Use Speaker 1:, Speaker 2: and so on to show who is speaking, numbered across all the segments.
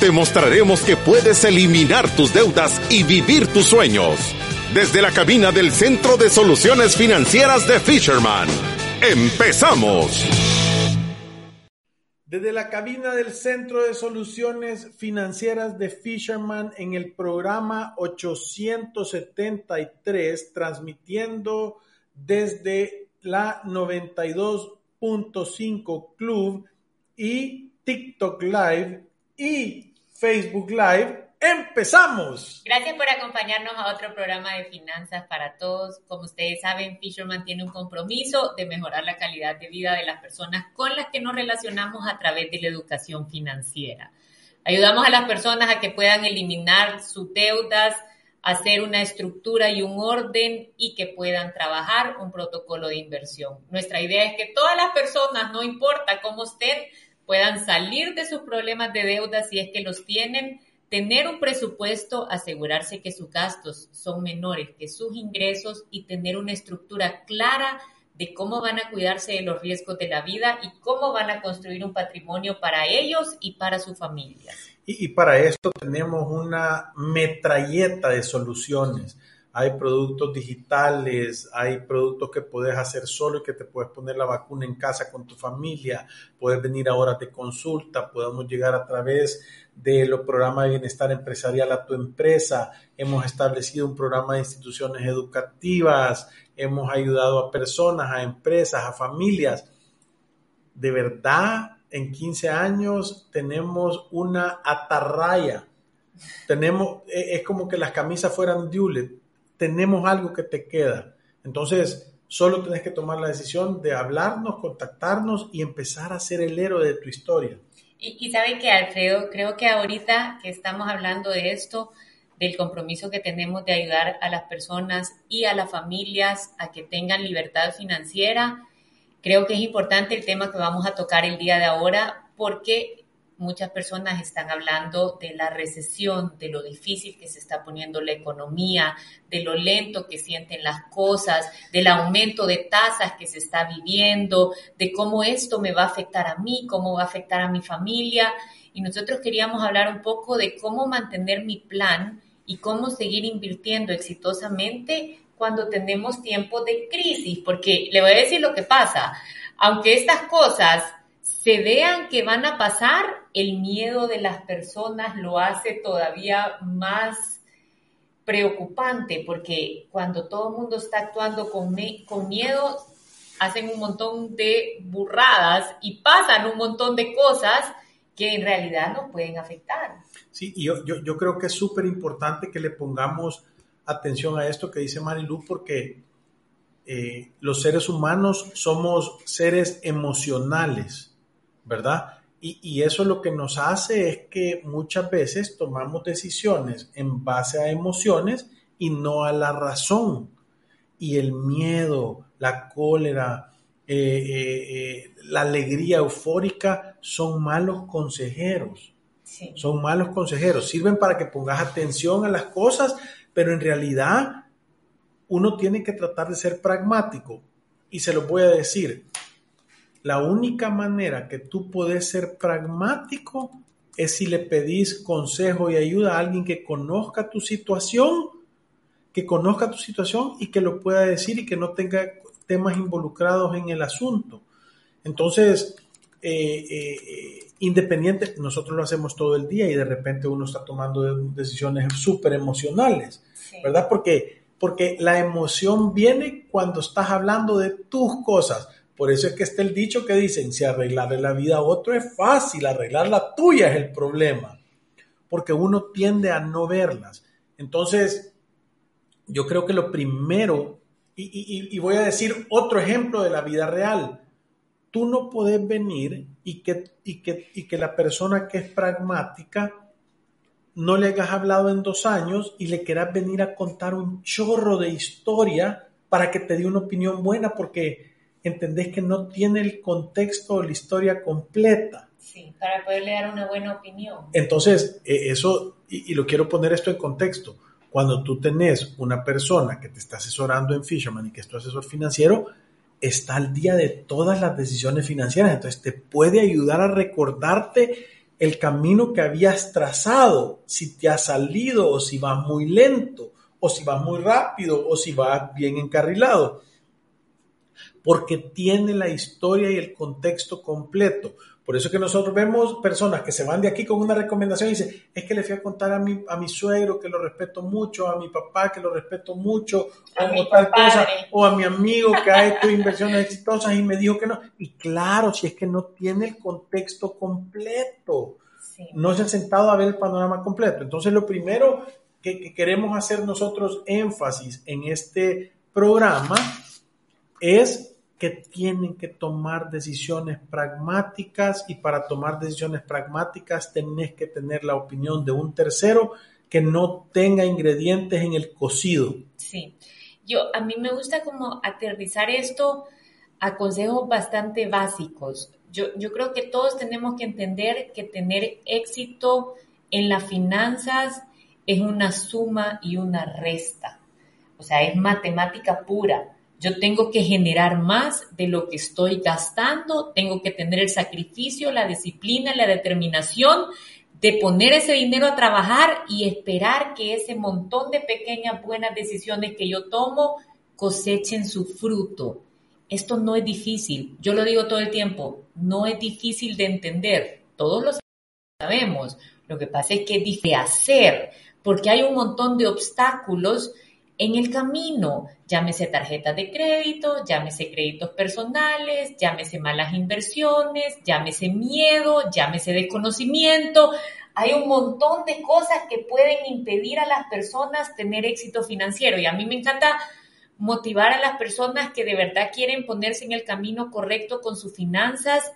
Speaker 1: Te mostraremos que puedes eliminar tus deudas y vivir tus sueños. Desde la cabina del Centro de Soluciones Financieras de Fisherman. ¡Empezamos!
Speaker 2: Desde la cabina del Centro de Soluciones Financieras de Fisherman en el programa 873, transmitiendo desde la 92.5 Club y TikTok Live y Facebook Live ¡Empezamos!
Speaker 3: Gracias por acompañarnos a otro programa de Finanzas para Todos. Como ustedes saben, Fisherman tiene un compromiso de mejorar la calidad de vida de las personas con las que nos relacionamos a través de la educación financiera. Ayudamos a las personas a que puedan eliminar sus deudas, hacer una estructura y un orden y que puedan trabajar un protocolo de inversión. Nuestra idea es que todas las personas, no importa cómo estén, puedan salir de sus problemas de deuda si es que los tienen tener un presupuesto, asegurarse que sus gastos son menores que sus ingresos y tener una estructura clara de cómo van a cuidarse de los riesgos de la vida y cómo van a construir un patrimonio para ellos y para su familia.
Speaker 2: Y, para esto tenemos una metralleta de soluciones hay productos digitales, hay productos que puedes hacer solo y que te puedes poner la vacuna en casa con tu familia, puedes venir a horas de consulta, podemos llegar a través de los programas de bienestar empresarial a tu empresa, hemos establecido un programa de instituciones educativas, hemos ayudado a personas, a empresas, a familias. De verdad, en 15 años tenemos una atarraya. Tenemos, e, es como que las camisas fueran Dulet tenemos algo que te queda. Entonces, solo tienes que tomar la decisión de hablarnos, contactarnos y empezar a ser el héroe de tu historia.
Speaker 3: Y, y que, Alfredo, creo que ahorita que estamos hablando de esto, del compromiso que tenemos de ayudar a las personas y a las familias a que tengan libertad financiera, creo que es importante el tema que vamos a tocar el día de ahora porque muchas personas están hablando de la recesión, de lo difícil que se está poniendo la economía, de lo lento que sienten las cosas, del aumento de tasas que se está viviendo, de cómo esto me va a afectar a mí, cómo va a afectar a mi familia. Y nosotros queríamos hablar un poco de cómo mantener mi plan y cómo seguir invirtiendo exitosamente cuando tenemos tiempos de crisis, porque le voy a decir lo que pasa. Aunque estas cosas se vean que van a pasar, el miedo de las personas lo hace todavía más preocupante, porque cuando todo el mundo está actuando con, con miedo, hacen un montón de burradas y pasan un montón de cosas que en realidad nos pueden afectar.
Speaker 2: Sí, y yo, yo, yo creo que es súper importante que le pongamos atención a esto que dice Marilu, porque eh, los seres humanos somos seres emocionales ¿verdad? Y, eso lo que nos hace es que muchas veces tomamos decisiones en base a emociones y no a la razón. Y el miedo, la cólera, eh, eh, eh, la alegría eufórica son malos consejeros. Son malos consejeros. Sirven para que pongas atención a las cosas, pero en realidad uno tiene que tratar de ser pragmático. Y se lo voy a decir, la única manera que tú puedes ser pragmático es si le pedís consejo y ayuda a alguien que conozca tu situación, que conozca tu situación y que lo pueda decir y que no tenga temas involucrados en el asunto. Entonces, eh, eh, independiente, nosotros lo hacemos todo el día y de repente uno está tomando decisiones súper emocionales, ¿verdad? Porque, porque la emoción viene cuando estás hablando de tus cosas. Por eso es que está el dicho que dicen, si arreglarle la vida a otro es fácil, arreglar la tuya es el problema, porque uno tiende a no verlas. Entonces, yo creo que lo primero, y, voy a decir otro ejemplo de la vida real, tú no puedes venir y que, y que, y que la persona que es pragmática no le hayas hablado en dos años y le quieras venir a contar un chorro de historia para que te dé una opinión buena porque entendés que no tiene el contexto o la historia completa.
Speaker 3: Sí, para poderle dar una buena opinión.
Speaker 2: Entonces, eh, eso, y, y, lo quiero poner esto en contexto, cuando tú tenés una persona que te está asesorando en Fisherman y que es tu asesor financiero, está al día de todas las decisiones financieras, entonces te puede ayudar a recordarte el camino que habías trazado, si te ha salido o si va muy lento o si va muy rápido o si va bien encarrilado. Porque tiene la historia y el contexto completo. Por eso que nosotros vemos personas que se van de aquí con una recomendación y dicen, es que le fui a contar a mi, a mi suegro que lo respeto mucho, a mi papá que lo respeto mucho, o, tal cosa, o a mi amigo que ha hecho inversiones exitosas y me dijo que no. Y claro, si es que no tiene el contexto completo, no se ha sentado a ver el panorama completo. Entonces, lo primero que, que queremos hacer nosotros énfasis en este programa es que tienen que tomar decisiones pragmáticas y para tomar decisiones pragmáticas tenés que tener la opinión de un tercero que no tenga ingredientes en el cocido.
Speaker 3: Sí, yo a mí me gusta como aterrizar esto a consejos bastante básicos. Yo, yo creo que todos tenemos que entender que tener éxito en las finanzas es una suma y una resta. O sea, es matemática pura yo tengo que generar más de lo que estoy gastando, tengo que tener el sacrificio, la disciplina, la determinación de poner ese dinero a trabajar y esperar que ese montón de pequeñas buenas decisiones que yo tomo cosechen su fruto. Esto no es difícil, yo lo digo todo el tiempo, no es difícil de entender, todos lo sabemos, lo que pasa es que es difícil hacer, porque hay un montón de obstáculos en el camino, llámese tarjetas de crédito, llámese créditos personales, llámese malas inversiones, llámese miedo, llámese desconocimiento. Hay un montón de cosas que pueden impedir a las personas tener éxito financiero y a mí me encanta motivar a las personas que de verdad quieren ponerse en el camino correcto con sus finanzas,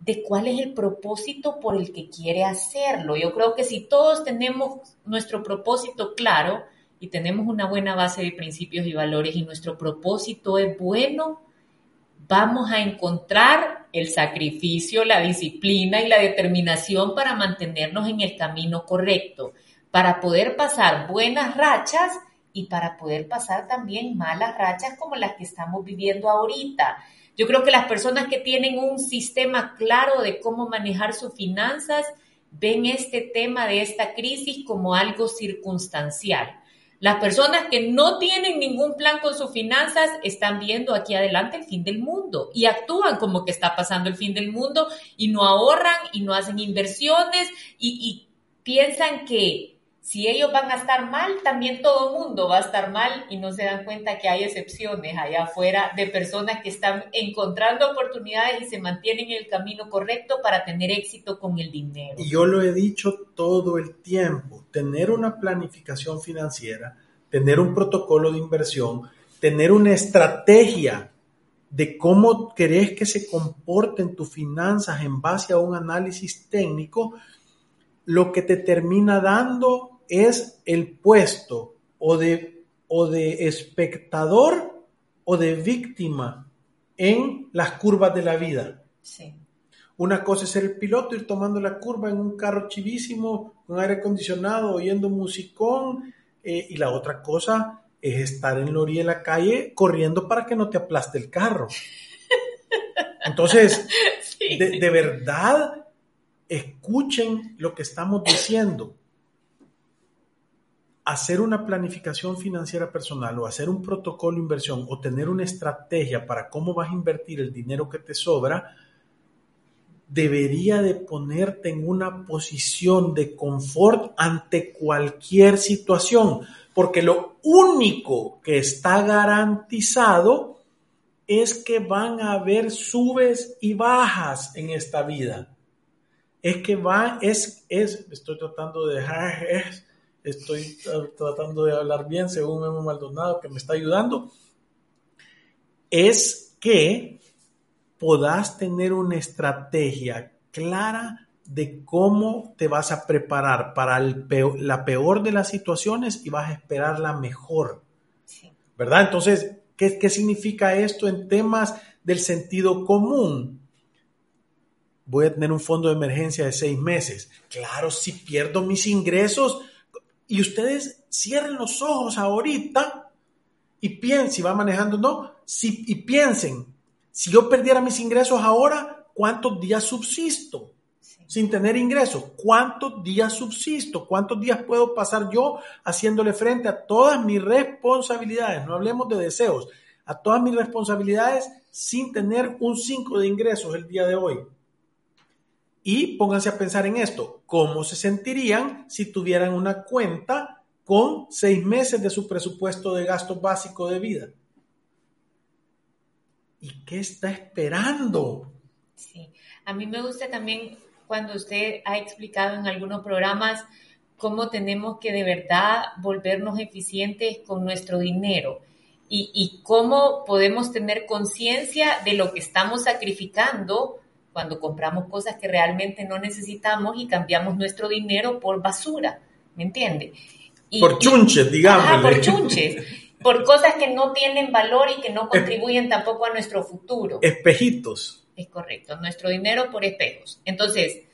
Speaker 3: de cuál es el propósito por el que quiere hacerlo. Yo creo que si todos tenemos nuestro propósito claro, y tenemos una buena base de principios y valores y nuestro propósito es bueno, vamos a encontrar el sacrificio, la disciplina y la determinación para mantenernos en el camino correcto, para poder pasar buenas rachas y para poder pasar también malas rachas como las que estamos viviendo ahorita. Yo creo que las personas que tienen un sistema claro de cómo manejar sus finanzas ven este tema de esta crisis como algo circunstancial las personas que no tienen ningún plan con sus finanzas están viendo aquí adelante el fin del mundo y actúan como que está pasando el fin del mundo y no ahorran y no hacen inversiones y, piensan que si ellos van a estar mal, también todo el mundo va a estar mal y no se dan cuenta que hay excepciones allá afuera de personas que están encontrando oportunidades y se mantienen en el camino correcto para tener éxito con el dinero.
Speaker 2: Y yo lo he dicho todo el tiempo, tener una planificación financiera, tener un protocolo de inversión, tener una estrategia de cómo querés que se comporten tus finanzas en base a un análisis técnico, lo que te termina dando es el puesto o de, o de espectador o de víctima en las curvas de la vida. Una cosa es ser el piloto, ir tomando la curva en un carro chivísimo, con aire acondicionado, oyendo musicón, eh, y la otra cosa es estar en la orilla de la calle corriendo para que no te aplaste el carro. Entonces, de verdad, escuchen lo que estamos diciendo hacer una planificación financiera personal o hacer un protocolo de inversión o tener una estrategia para cómo vas a invertir el dinero que te sobra, debería de ponerte en una posición de confort ante cualquier situación, porque lo único que está garantizado es que van a haber subes y bajas en esta vida. Es que va, es, es, estoy tratando de dejar, es, estoy tratando de hablar bien según Memo Maldonado que me está ayudando, es que puedas tener una estrategia clara de cómo te vas a preparar para el la peor de las situaciones y vas a esperar la mejor. ¿Verdad? Entonces, ¿qué, ¿qué significa esto en temas del sentido común? Voy a tener un fondo de emergencia de seis meses. Claro, si pierdo mis ingresos y ustedes cierren los ojos ahorita y piensen, si va manejando, no, si, y piensen, si yo perdiera mis ingresos ahora, ¿cuántos días subsisto? Sin tener ingresos, ¿cuántos días subsisto? ¿Cuántos días puedo pasar yo haciéndole frente a todas mis responsabilidades? No hablemos de deseos, a todas mis responsabilidades sin tener un 5 de ingresos el día de hoy. Y pónganse a pensar en esto, ¿cómo se sentirían si tuvieran una cuenta con seis meses de su presupuesto de gasto básico de vida? ¿Y qué está esperando?
Speaker 3: Sí, a mí me gusta también cuando usted ha explicado en algunos programas cómo tenemos que de verdad volvernos eficientes con nuestro dinero y, y cómo podemos tener conciencia de lo que estamos sacrificando cuando compramos cosas que realmente no necesitamos y cambiamos nuestro dinero por basura, ¿me entiende?
Speaker 2: por chunches, digamos.
Speaker 3: por chunches, por cosas que no tienen valor y que no contribuyen tampoco a nuestro futuro.
Speaker 2: Espejitos.
Speaker 3: Es correcto, nuestro dinero por espejos. Entonces,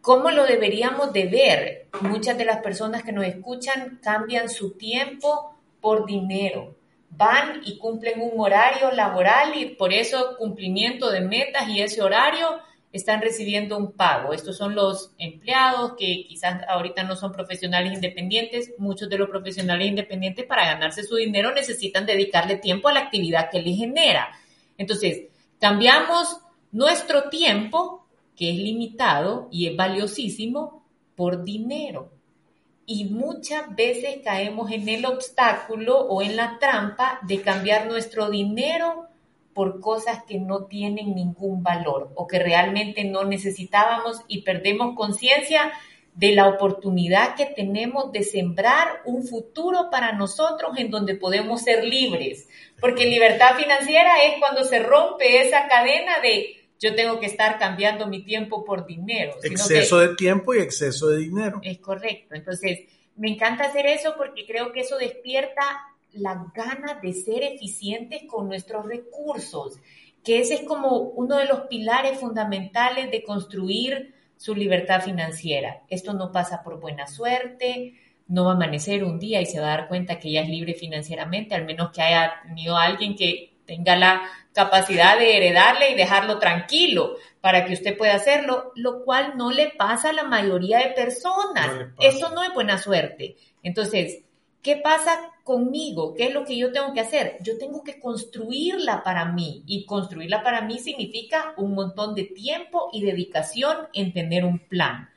Speaker 3: ¿cómo lo deberíamos de ver? Muchas de las personas que nos escuchan cambian su tiempo por dinero van y cumplen un horario laboral y por eso cumplimiento de metas y ese horario están recibiendo un pago. Estos son los empleados que quizás ahorita no son profesionales independientes. Muchos de los profesionales independientes para ganarse su dinero necesitan dedicarle tiempo a la actividad que les genera. Entonces, cambiamos nuestro tiempo, que es limitado y es valiosísimo, por dinero y muchas veces caemos en el obstáculo o en la trampa de cambiar nuestro dinero por cosas que no tienen ningún valor o que realmente no necesitábamos y perdemos conciencia de la oportunidad que tenemos de sembrar un futuro para nosotros en donde podemos ser libres. Porque libertad financiera es cuando se rompe esa cadena de yo tengo que estar cambiando mi tiempo por dinero.
Speaker 2: Exceso de tiempo y exceso de dinero.
Speaker 3: Es correcto. Entonces, me encanta hacer eso porque creo que eso despierta la gana de ser eficientes con nuestros recursos, que ese es como uno de los pilares fundamentales de construir su libertad financiera. Esto no pasa por buena suerte, no va a amanecer un día y se va a dar cuenta que ya es libre financieramente, al menos que haya tenido alguien que tenga la capacidad de heredarle y dejarlo tranquilo para que usted pueda hacerlo, lo cual no le pasa a la mayoría de personas. Eso no es buena suerte. Entonces, ¿qué pasa conmigo? ¿Qué es lo que yo tengo que hacer? Yo tengo que construirla para mí y construirla para mí significa un montón de tiempo y dedicación en tener un plan.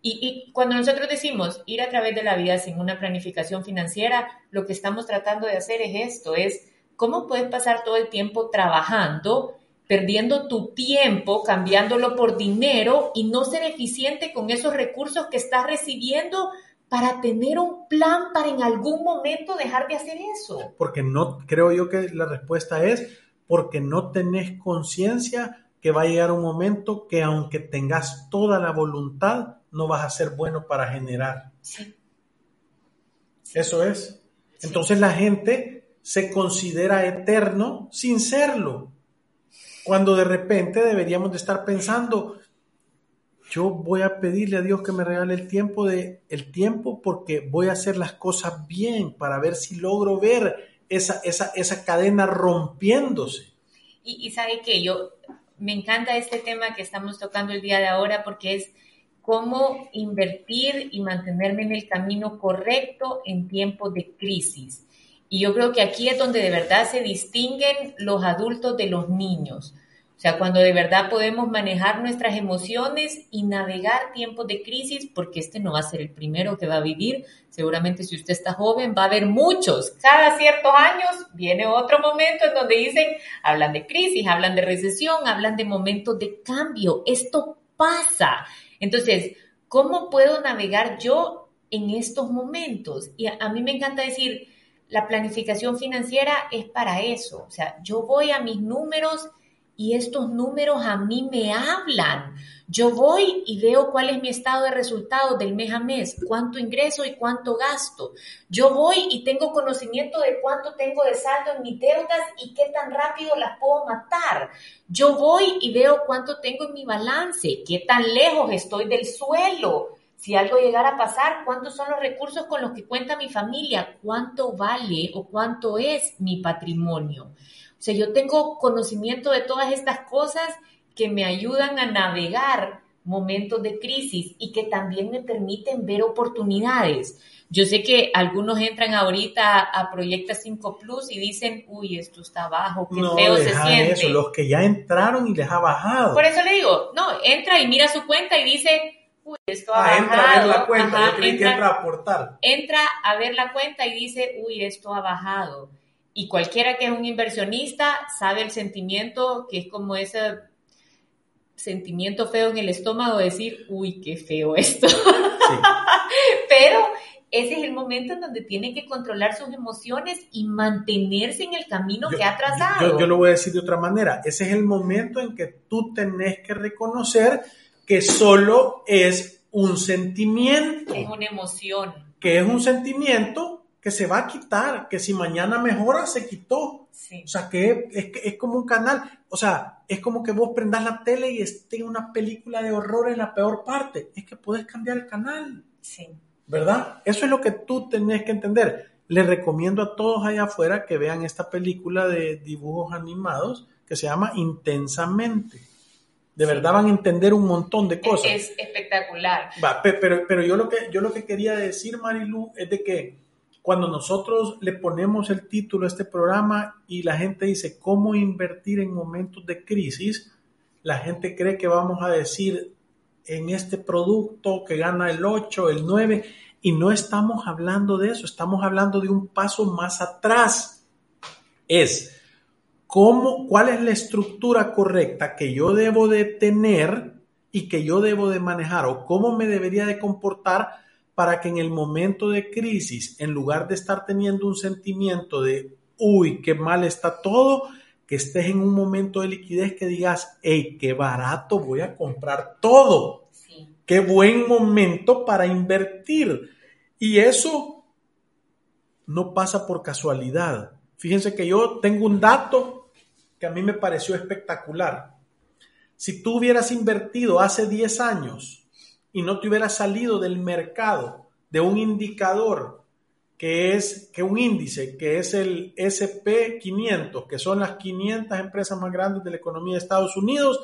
Speaker 3: Y, y, cuando nosotros decimos ir a través de la vida sin una planificación financiera, lo que estamos tratando de hacer es esto, es ¿Cómo puedes pasar todo el tiempo trabajando, perdiendo tu tiempo, cambiándolo por dinero y no ser eficiente con esos recursos que estás recibiendo para tener un plan para en algún momento dejar de hacer eso?
Speaker 2: Porque no, creo yo que la respuesta es porque no tenés conciencia que va a llegar un momento que aunque tengas toda la voluntad, no vas a ser bueno para generar. Sí. Eso es. Entonces la gente se considera eterno sin serlo. Cuando de repente deberíamos de estar pensando, yo voy a pedirle a Dios que me regale el tiempo de el tiempo porque voy a hacer las cosas bien para ver si logro ver esa, esa, esa cadena rompiéndose.
Speaker 3: Y, y sabe que yo me encanta este tema que estamos tocando el día de ahora porque es cómo invertir y mantenerme en el camino correcto en tiempos de crisis. Y yo creo que aquí es donde de verdad se distinguen los adultos de los niños. O sea, cuando de verdad podemos manejar nuestras emociones y navegar tiempos de crisis, porque este no va a ser el primero que va a vivir. Seguramente si usted está joven va a haber muchos. Cada ciertos años viene otro momento en donde dicen, hablan de crisis, hablan de recesión, hablan de momentos de cambio. Esto pasa. Entonces, ¿cómo puedo navegar yo en estos momentos? Y a, a mí me encanta decir, la planificación financiera es para eso. O sea, yo voy a mis números y estos números a mí me hablan. Yo voy y veo cuál es mi estado de resultados del mes a mes, cuánto ingreso y cuánto gasto. Yo voy y tengo conocimiento de cuánto tengo de saldo en mis deudas y qué tan rápido las puedo matar. Yo voy y veo cuánto tengo en mi balance, qué tan lejos estoy del suelo. Si algo llegara a pasar, ¿cuántos son los recursos con los que cuenta mi familia? ¿Cuánto vale o cuánto es mi patrimonio? O sea, yo tengo conocimiento de todas estas cosas que me ayudan a navegar momentos de crisis y que también me permiten ver oportunidades. Yo sé que algunos entran ahorita a Proyecta 5 Plus y dicen, uy, esto está bajo, qué feo se siente. Eso,
Speaker 2: los que ya entraron y les ha bajado.
Speaker 3: Por eso le digo, no, entra y mira su cuenta y dice, uy, esto ha bajado.
Speaker 2: Ah, entra a ver la cuenta, yo creí que entra a aportar.
Speaker 3: Entra a ver la cuenta y dice, uy, esto ha bajado y cualquiera que es un inversionista sabe el sentimiento que es como ese sentimiento feo en el estómago de decir, uy, qué feo esto. Pero ese es el momento en donde tiene que controlar sus emociones y mantenerse en el camino que ha trazado.
Speaker 2: Yo, yo, lo voy a decir de otra manera. Ese es el momento en que tú tenés que reconocer que solo es un sentimiento.
Speaker 3: Es una emoción.
Speaker 2: Que es un sentimiento que se va a quitar, que si mañana mejora, se quitó. O sea, que es, es, como un canal, o sea, es como que vos prendas la tele y esté una película de horror en la peor parte. Es que puedes cambiar el canal.
Speaker 3: Sí.
Speaker 2: ¿Verdad? Eso es lo que tú tenés que entender. Les recomiendo a todos allá afuera que vean esta película de dibujos animados que se llama Intensamente. De verdad van a entender un montón de cosas.
Speaker 3: Es espectacular.
Speaker 2: Va, pero, pero yo, lo que, yo lo que quería decir, Marilu, es de que cuando nosotros le ponemos el título a este programa y la gente dice cómo invertir en momentos de crisis, la gente cree que vamos a decir en este producto que gana el 8, el 9, y no estamos hablando de eso, estamos hablando de un paso más atrás. Es cómo, cuál es la estructura correcta que yo debo de tener y que yo debo de manejar o cómo me debería de comportar para que en el momento de crisis, en lugar de estar teniendo un sentimiento de, uy, qué mal está todo, que estés en un momento de liquidez que digas, hey, qué barato voy a comprar todo. Qué buen momento para invertir. Y eso no pasa por casualidad. Fíjense que yo tengo un dato que a mí me pareció espectacular. Si tú hubieras invertido hace 10 años y no te hubiera salido del mercado de un indicador que es que un índice que es el SP500, que son las 500 empresas más grandes de la economía de Estados Unidos,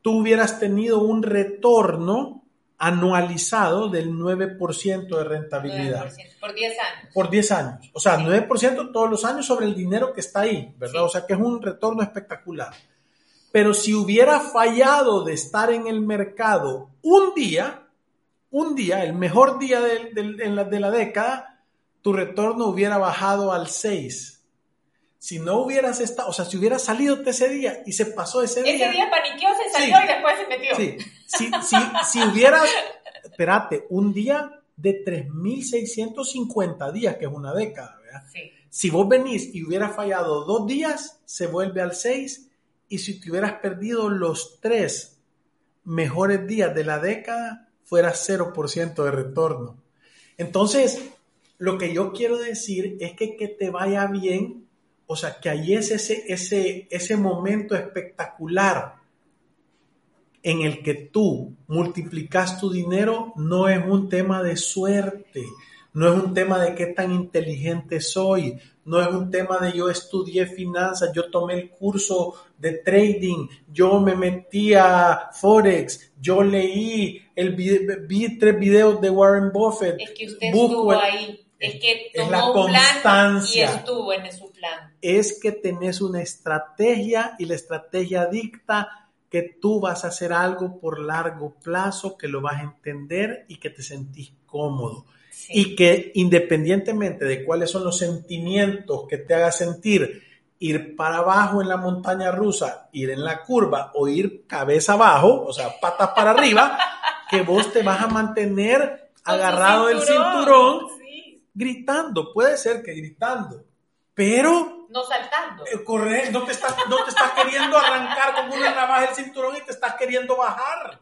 Speaker 2: tú hubieras tenido un retorno anualizado del 9% de rentabilidad.
Speaker 3: por 10 años.
Speaker 2: Por 10 años. O sea, 9% todos los años sobre el dinero que está ahí, ¿verdad? O sea, que es un retorno espectacular. Pero si hubiera fallado de estar en el mercado un día, un día, el mejor día de, la, de la década, tu retorno hubiera bajado al 6 si no hubieras estado, o sea, si hubieras salido ese día y se pasó ese día.
Speaker 3: Ese día paniqueó, se salió y después se metió.
Speaker 2: Sí, si, si, si hubieras, espérate, un día de 3.650 días, que es una década, ¿verdad?
Speaker 3: Sí.
Speaker 2: Si vos venís y hubieras fallado dos días, se vuelve al 6 y si te hubieras perdido los tres mejores días de la década, fuera 0% de retorno. Entonces, lo que yo quiero decir es que que te vaya bien, o sea, que ahí es ese, ese, ese momento espectacular en el que tú multiplicas tu dinero, no es un tema de suerte, no es un tema de qué tan inteligente soy, no es un tema de yo estudié finanzas, yo tomé el curso de trading, yo me metí a Forex, yo leí, el, vi tres videos de Warren Buffett.
Speaker 3: Es que usted estuvo ahí, es, que tomó
Speaker 2: la constancia.
Speaker 3: y estuvo en su plan.
Speaker 2: Es que tenés una estrategia y la estrategia dicta que tú vas a hacer algo por largo plazo, que lo vas a entender y que te sentís cómodo y que independientemente de cuáles son los sentimientos que te haga sentir ir para abajo en la montaña rusa, ir en la curva o ir cabeza abajo, o sea, patas para arriba, que vos te vas a mantener agarrado del cinturón. gritando, puede ser que gritando, pero
Speaker 3: no saltando.
Speaker 2: Eh, correcto, no te, estás, no te estás queriendo arrancar como una navaja el cinturón y te estás queriendo bajar.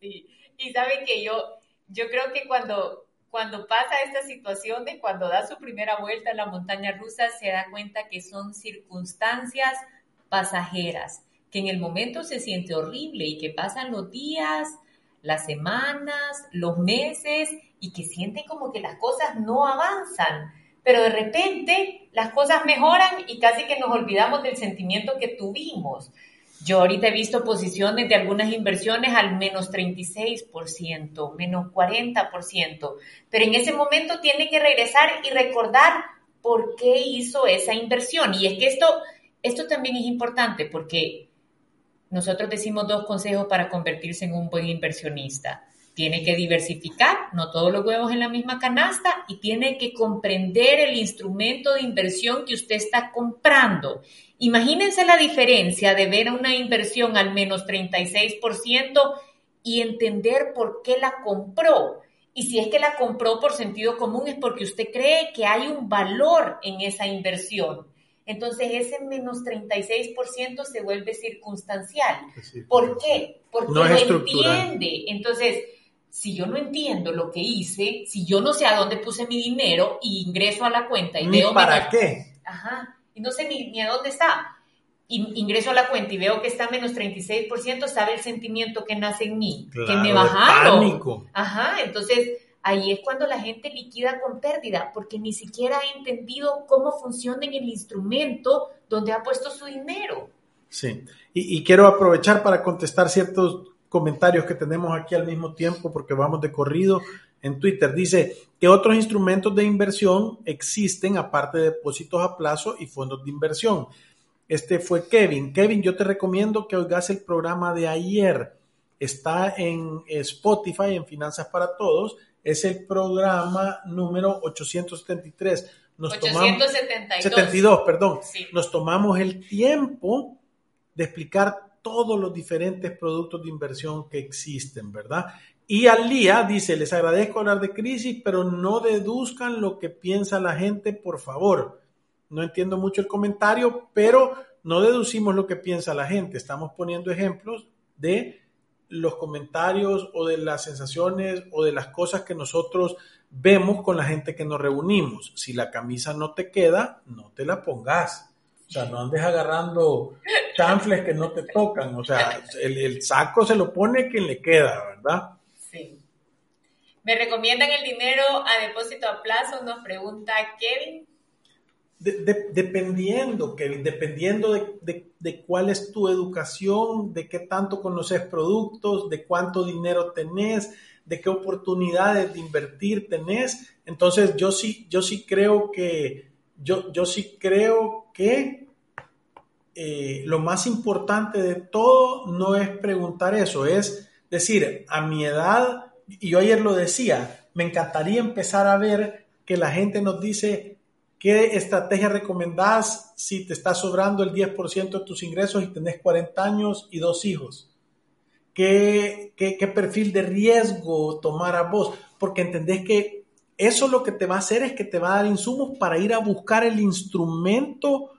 Speaker 3: Sí, y sabe que yo, yo creo que cuando, cuando pasa esta situación de cuando da su primera vuelta en la montaña rusa, se da cuenta que son circunstancias pasajeras, que en el momento se siente horrible y que pasan los días, las semanas, los meses y que siente como que las cosas no avanzan pero de repente las cosas mejoran y casi que nos olvidamos del sentimiento que tuvimos. Yo ahorita he visto posiciones de algunas inversiones al menos 36%, menos 40%, pero en ese momento tiene que regresar y recordar por qué hizo esa inversión. Y es que esto, esto también es importante porque nosotros decimos dos consejos para convertirse en un buen inversionista tiene que diversificar, no todos los huevos en la misma canasta y tiene que comprender el instrumento de inversión que usted está comprando. Imagínense la diferencia de ver una inversión al menos 36% y entender por qué la compró. Y si es que la compró por sentido común es porque usted cree que hay un valor en esa inversión. Entonces ese menos 36% se vuelve circunstancial. ¿Por qué? Porque no, entiende. Entonces, si yo no entiendo lo que hice, si yo no sé a dónde puse mi dinero y ingreso a la cuenta y
Speaker 2: ¿Ni
Speaker 3: veo...
Speaker 2: ¿Para qué?
Speaker 3: Ajá, y no sé ni, a dónde está. Y ingreso a la cuenta y veo que está menos 36%, sabe el sentimiento que nace en mí, que me bajaron. Pánico. Ajá, entonces ahí es cuando la gente liquida con pérdida, porque ni siquiera ha entendido cómo funciona en el instrumento donde ha puesto su dinero.
Speaker 2: Sí, y, y quiero aprovechar para contestar ciertos comentarios que tenemos aquí al mismo tiempo porque vamos de corrido en Twitter. Dice que otros instrumentos de inversión existen aparte de depósitos a plazo y fondos de inversión. Este fue Kevin. Kevin, yo te recomiendo que oigas el programa de ayer. Está en Spotify, en Finanzas para Todos. Es el programa número 873.
Speaker 3: Nos 872.
Speaker 2: 72, perdón. Nos tomamos el tiempo de explicar todos los diferentes productos de inversión que existen, ¿verdad? Y Alía dice, les agradezco hablar de crisis, pero no deduzcan lo que piensa la gente, por favor. No entiendo mucho el comentario, pero no deducimos lo que piensa la gente. Estamos poniendo ejemplos de los comentarios o de las sensaciones o de las cosas que nosotros vemos con la gente que nos reunimos. Si la camisa no te queda, no te la pongas. O sea, no andes agarrando chanfles que no te tocan. O sea, el, saco se lo pone quien le queda, ¿verdad?
Speaker 3: Sí. ¿Me recomiendan el dinero a depósito a plazo? Nos pregunta Kevin.
Speaker 2: dependiendo, Kevin, dependiendo de, de, cuál es tu educación, de qué tanto conoces productos, de cuánto dinero tenés, de qué oportunidades de invertir tenés. Entonces, yo sí, yo sí creo que yo, yo sí creo que eh, lo más importante de todo no es preguntar eso, es decir, a mi edad, y yo ayer lo decía, me encantaría empezar a ver que la gente nos dice qué estrategia recomendás si te está sobrando el 10% de tus ingresos y tenés 40 años y dos hijos. ¿Qué, qué, qué perfil de riesgo tomar a vos? Porque entendés que eso lo que te va a hacer es que te va a dar insumos para ir a buscar el instrumento.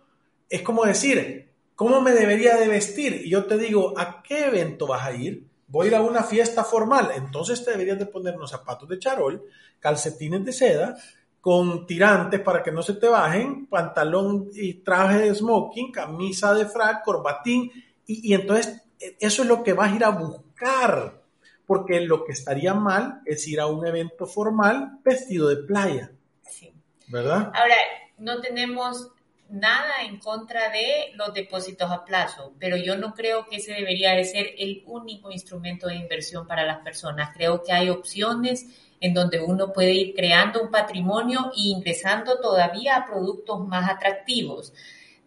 Speaker 2: Es como decir, ¿cómo me debería de vestir? Y yo te digo, ¿a qué evento vas a ir? Voy a ir a una fiesta formal. Entonces te deberías de poner unos zapatos de charol, calcetines de seda, con tirantes para que no se te bajen, pantalón y traje de smoking, camisa de frac, corbatín. Y, y entonces eso es lo que vas a ir a buscar porque lo que estaría mal es ir a un evento formal vestido de playa. Sí. ¿Verdad?
Speaker 3: Ahora, no tenemos nada en contra de los depósitos a plazo, pero yo no creo que ese debería de ser el único instrumento de inversión para las personas. Creo que hay opciones en donde uno puede ir creando un patrimonio e ingresando todavía a productos más atractivos.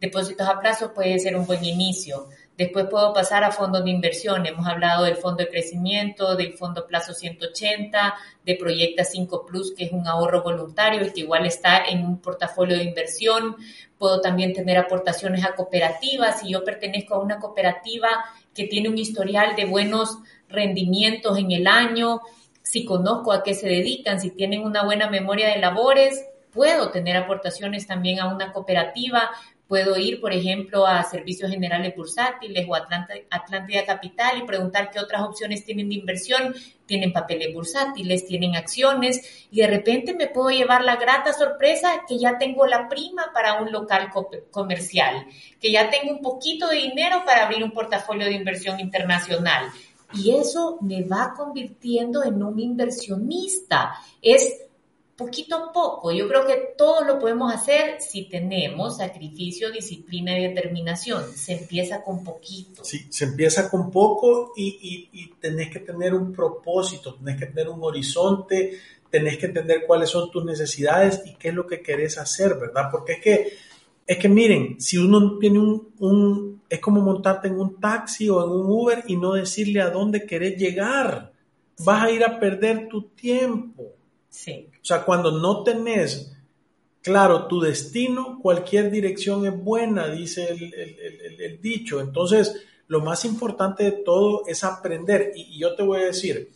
Speaker 3: Depósitos a plazo puede ser un buen inicio Después puedo pasar a fondos de inversión. Hemos hablado del fondo de crecimiento, del fondo plazo 180, de Proyecta 5 Plus, que es un ahorro voluntario y que igual está en un portafolio de inversión. Puedo también tener aportaciones a cooperativas. Si yo pertenezco a una cooperativa que tiene un historial de buenos rendimientos en el año, si conozco a qué se dedican, si tienen una buena memoria de labores, puedo tener aportaciones también a una cooperativa, Puedo ir, por ejemplo, a Servicios Generales Bursátiles o Atlántida Capital y preguntar qué otras opciones tienen de inversión. Tienen papeles bursátiles, tienen acciones y de repente me puedo llevar la grata sorpresa que ya tengo la prima para un local comercial, que ya tengo un poquito de dinero para abrir un portafolio de inversión internacional. Y eso me va convirtiendo en un inversionista. Es poquito a poco. Yo creo que todo lo podemos hacer si tenemos sacrificio, disciplina y determinación. Se empieza con poquito.
Speaker 2: Sí, se empieza con poco y, y, tenés que tener un propósito, tenés que tener un horizonte, tenés que entender cuáles son tus necesidades y qué es lo que querés hacer, ¿verdad? Porque es que, es que miren, si uno tiene un, un es como montarte en un taxi o en un Uber y no decirle a dónde querés llegar. Vas a ir a perder tu tiempo. O sea, cuando no tenés claro tu destino, cualquier dirección es buena, dice el, dicho. Entonces, lo más importante de todo es aprender. Y, yo te voy a decir,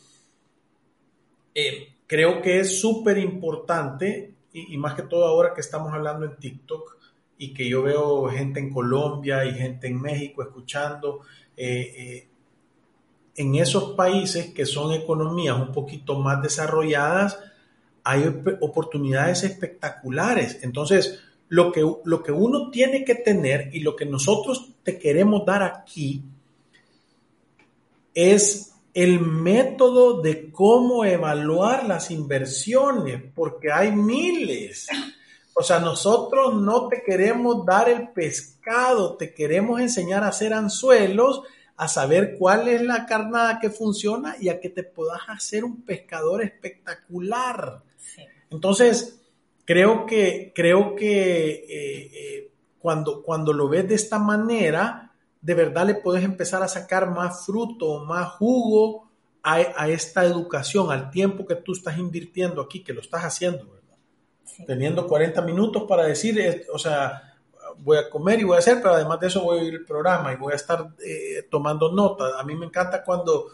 Speaker 2: eh, creo que es súper importante, y, más que todo ahora que estamos hablando en TikTok y que yo veo gente en Colombia y gente en México escuchando, eh, eh, en esos países que son economías un poquito más desarrolladas, hay oportunidades espectaculares. Entonces, lo que, lo que uno tiene que tener y lo que nosotros te queremos dar aquí es el método de cómo evaluar las inversiones, porque hay miles. O sea, nosotros no te queremos dar el pescado, te queremos enseñar a hacer anzuelos, a saber cuál es la carnada que funciona y a que te puedas hacer un pescador espectacular. Entonces, creo que, creo que eh, eh, cuando, cuando lo ves de esta manera, de verdad le puedes empezar a sacar más fruto, más jugo a, esta educación, al tiempo que tú estás invirtiendo aquí, que lo estás haciendo, ¿verdad? Teniendo 40 minutos para decir, eh, o sea, voy a comer y voy a hacer, pero además de eso voy a oír el programa y voy a estar tomando nota. A mí me encanta cuando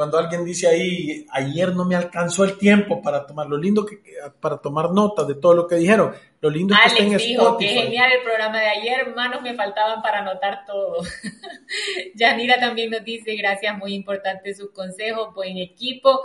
Speaker 2: cuando alguien dice ahí, ayer no me alcanzó el tiempo para tomar, lo lindo que, para tomar nota de todo lo que dijeron, lo lindo
Speaker 3: es que Alex dijo, qué genial el programa de ayer, manos me faltaban para anotar todo. Yanira también nos dice, gracias, muy importante su consejo, buen equipo.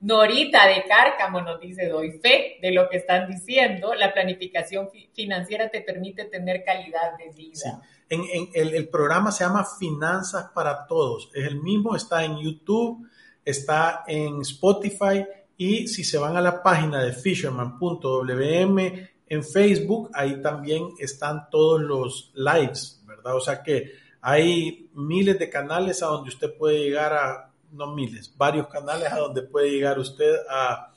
Speaker 3: Norita de Cárcamo nos dice, doy fe de lo que están diciendo, la planificación financiera te permite tener calidad de vida.
Speaker 2: El, el, programa se llama Finanzas para Todos, es el mismo, está en YouTube, está en Spotify y si se van a la página de fisherman.wm en Facebook, ahí también están todos los lives, ¿verdad? O sea que hay miles de canales a donde usted puede llegar a, no miles, varios canales a donde puede llegar usted a,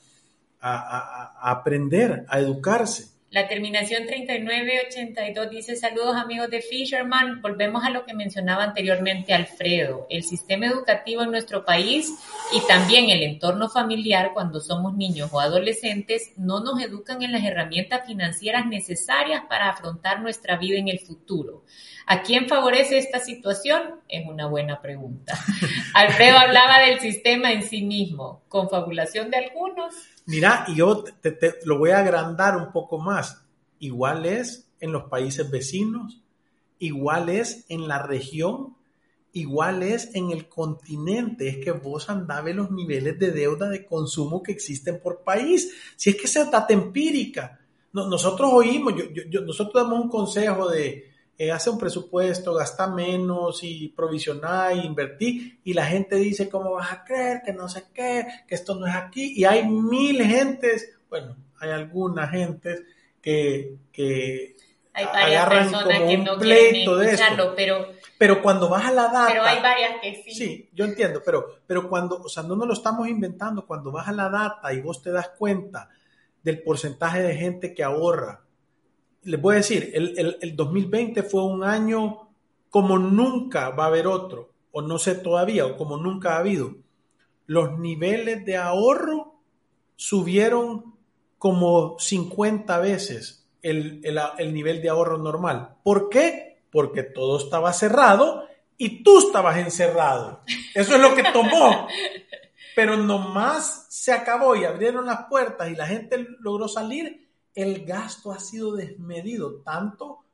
Speaker 2: a aprender, a educarse.
Speaker 3: La terminación 3982 dice saludos amigos de Fisherman. Volvemos a lo que mencionaba anteriormente Alfredo. El sistema educativo en nuestro país y también el entorno familiar cuando somos niños o adolescentes no nos educan en las herramientas financieras necesarias para afrontar nuestra vida en el futuro. ¿A quién favorece esta situación? Es una buena pregunta. Alfredo hablaba del sistema en sí mismo, confabulación de algunos
Speaker 2: Mira, yo te, lo voy a agrandar un poco más. Igual es en los países vecinos, igual es en la región, igual es en el continente. Es que vos andabas los niveles de deuda de consumo que existen por país. Si es que esa data empírica. nosotros oímos, nosotros damos un consejo de, eh, hace un presupuesto, gasta menos y provisionar y invertir y la gente dice, ¿cómo vas a creer? Que no sé qué, que esto no es aquí. Y hay mil gentes, bueno, hay algunas gentes que, que
Speaker 3: hay agarran como que no pleito de esto. Pero,
Speaker 2: pero cuando vas a la data...
Speaker 3: Pero hay varias que sí.
Speaker 2: Sí, yo entiendo, pero, pero cuando, o sea, no nos lo estamos inventando, cuando vas a la data y vos te das cuenta del porcentaje de gente que ahorra, les voy a decir, el, el, 2020 fue un año como nunca va a haber otro, o no sé todavía, o como nunca ha habido. Los niveles de ahorro subieron como 50 veces el, el, nivel de ahorro normal. ¿Por qué? Porque todo estaba cerrado y tú estabas encerrado. Eso es lo que tomó. Pero nomás se acabó y abrieron las puertas y la gente logró salir el gasto ha sido desmedido tanto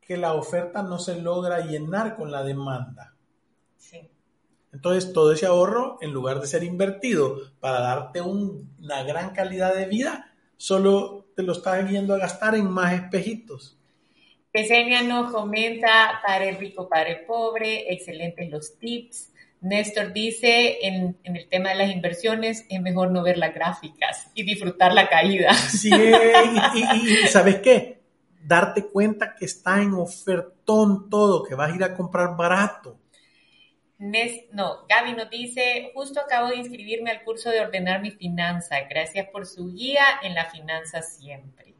Speaker 2: que la oferta no se logra llenar con la demanda. Entonces, todo ese ahorro, en lugar de ser invertido para darte una gran calidad de vida, solo te lo estás yendo a gastar en más espejitos.
Speaker 3: Pesenia nos comenta, padre rico, padre pobre, excelentes los tips. Néstor dice, en, el tema de las inversiones, es mejor no ver las gráficas y disfrutar la caída.
Speaker 2: Sí, y, ¿sabes qué? Darte cuenta que está en ofertón todo, que vas a ir a comprar barato.
Speaker 3: no, Gaby nos dice, justo acabo de inscribirme al curso de ordenar mi finanza. Gracias por su guía en la finanza siempre.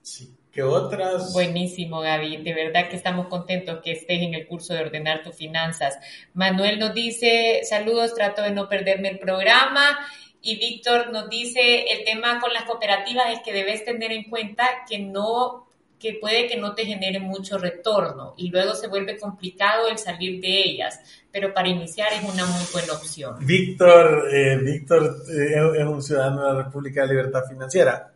Speaker 2: Sí. ¿Qué otras?
Speaker 3: Buenísimo, Gaby. De verdad que estamos contentos que estés en el curso de ordenar tus finanzas. Manuel nos dice, saludos, trato de no perderme el programa. Y Víctor nos dice, el tema con las cooperativas es que debes tener en cuenta que no que puede que no te genere mucho retorno y luego se vuelve complicado el salir de ellas, pero para iniciar es una muy buena opción.
Speaker 2: Víctor, eh, Víctor eh, es un ciudadano de la República de Libertad Financiera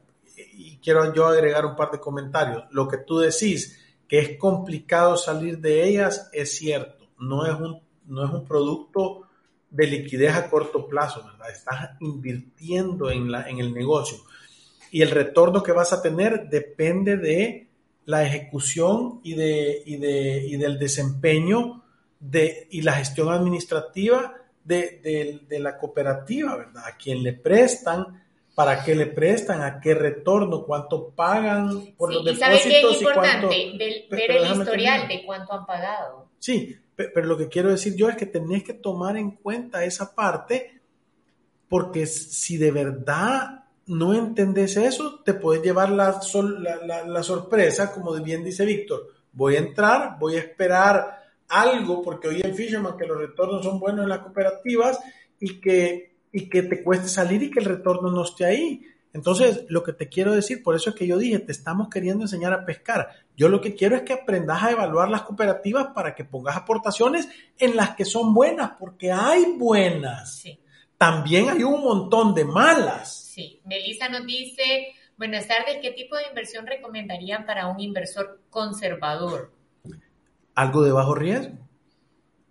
Speaker 2: quiero yo agregar un par de comentarios. Lo que tú decís, que es complicado salir de ellas, es cierto. No es un, no es un producto de liquidez a corto plazo, ¿verdad? Estás invirtiendo en, la, en el negocio. Y el retorno que vas a tener depende de la ejecución y, de, y, de, y del desempeño de, y la gestión administrativa de, de, la cooperativa, ¿verdad? A quien le prestan para qué le prestan, a qué retorno, cuánto pagan por los depósitos.
Speaker 3: ¿Y qué es importante? ver el historial de cuánto han pagado.
Speaker 2: Sí, pero lo que quiero decir yo es que tenés que tomar en cuenta esa parte, porque si de verdad no entendés eso, te puedes llevar la, la, sorpresa, como bien dice Víctor. Voy a entrar, voy a esperar algo, porque hoy en Fisherman que los retornos son buenos en las cooperativas y que y que te cueste salir y que el retorno no esté ahí. Entonces, lo que te quiero decir, por eso es que yo dije, te estamos queriendo enseñar a pescar. Yo lo que quiero es que aprendas a evaluar las cooperativas para que pongas aportaciones en las que son buenas, porque hay buenas. Sí. También hay un montón de malas.
Speaker 3: Sí, Melissa nos dice, buenas tardes, ¿qué tipo de inversión recomendarían para un inversor conservador?
Speaker 2: Algo de bajo riesgo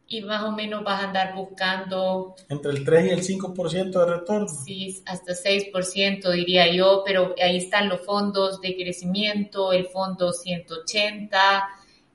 Speaker 3: y más o menos vas a andar buscando...
Speaker 2: Entre el 3 y el 5% de retorno.
Speaker 3: Sí, hasta 6% diría yo, pero ahí están los fondos de crecimiento, el fondo 180,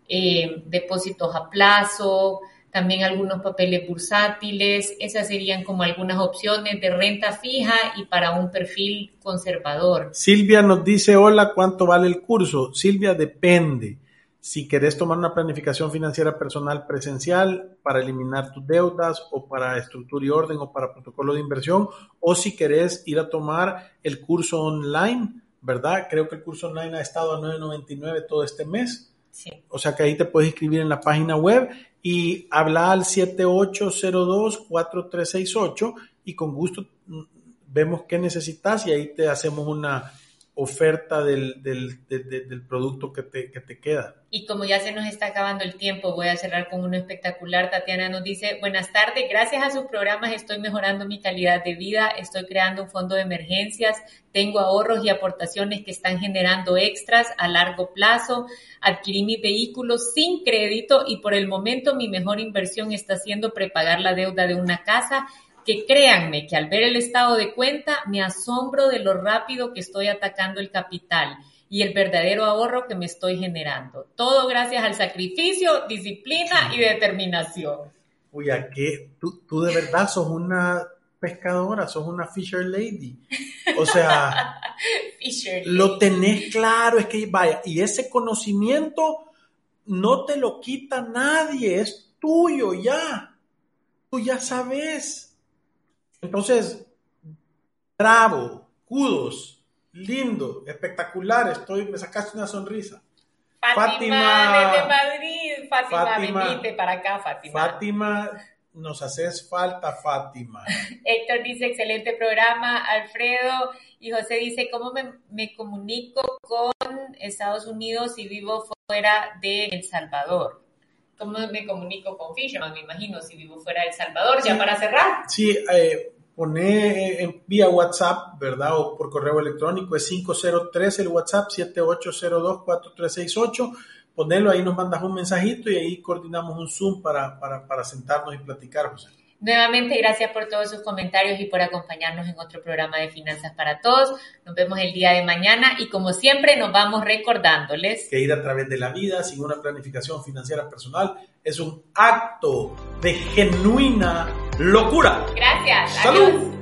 Speaker 3: eh, depósitos a plazo, también algunos papeles bursátiles, esas serían como algunas opciones de renta fija y para un perfil conservador.
Speaker 2: Silvia nos dice, hola, ¿cuánto vale el curso? Silvia, depende si querés tomar una planificación financiera personal presencial para eliminar tus deudas o para estructura y orden o para protocolo de inversión, o si querés ir a tomar el curso online, ¿verdad? Creo que el curso online ha estado a 9.99 todo este mes. Sí. O sea que ahí te puedes inscribir en la página web y habla al 7802-4368 y con gusto mm, vemos qué necesitas y ahí te hacemos una oferta del, del, del, producto que te, que te, queda.
Speaker 3: Y como ya se nos está acabando el tiempo, voy a cerrar con uno espectacular. Tatiana nos dice, buenas tardes, gracias a sus programas estoy mejorando mi calidad de vida, estoy creando un fondo de emergencias, tengo ahorros y aportaciones que están generando extras a largo plazo, adquirí mi vehículo sin crédito y por el momento mi mejor inversión está siendo prepagar la deuda de una casa que créanme que al ver el estado de cuenta me asombro de lo rápido que estoy atacando el capital y el verdadero ahorro que me estoy generando. Todo gracias al sacrificio, disciplina y determinación.
Speaker 2: Uy, ¿a qué? ¿Tú, tú de verdad sos una pescadora, sos una fisher lady. O sea, lo tenés claro, es que vaya, y ese conocimiento no te lo quita nadie, es tuyo ya. Tú ya sabes. Entonces, bravo, kudos, lindo, espectacular, estoy, me sacaste una sonrisa.
Speaker 3: Fátima, desde Madrid, Fátima, Fátima para acá, Fátima.
Speaker 2: Fátima, nos haces falta, Fátima.
Speaker 3: Héctor dice, excelente programa, Alfredo, y José dice, ¿cómo me, comunico con Estados Unidos si vivo fuera de El Salvador? ¿Cómo me comunico con Fisherman? Me imagino, si vivo fuera de El Salvador, ya para cerrar.
Speaker 2: Sí, eh, poné en, vía WhatsApp, ¿verdad? O por correo electrónico, es 503 el WhatsApp, 78024368. Ponelo ahí, nos mandas un mensajito y ahí coordinamos un Zoom para, para, para sentarnos y platicar, José.
Speaker 3: Nuevamente, gracias por todos sus comentarios y por acompañarnos en otro programa de Finanzas para Todos. Nos vemos el día de mañana y como siempre nos vamos recordándoles
Speaker 2: que ir a través de la vida sin una planificación financiera personal es un acto de genuina locura.
Speaker 3: Gracias.
Speaker 2: Salud.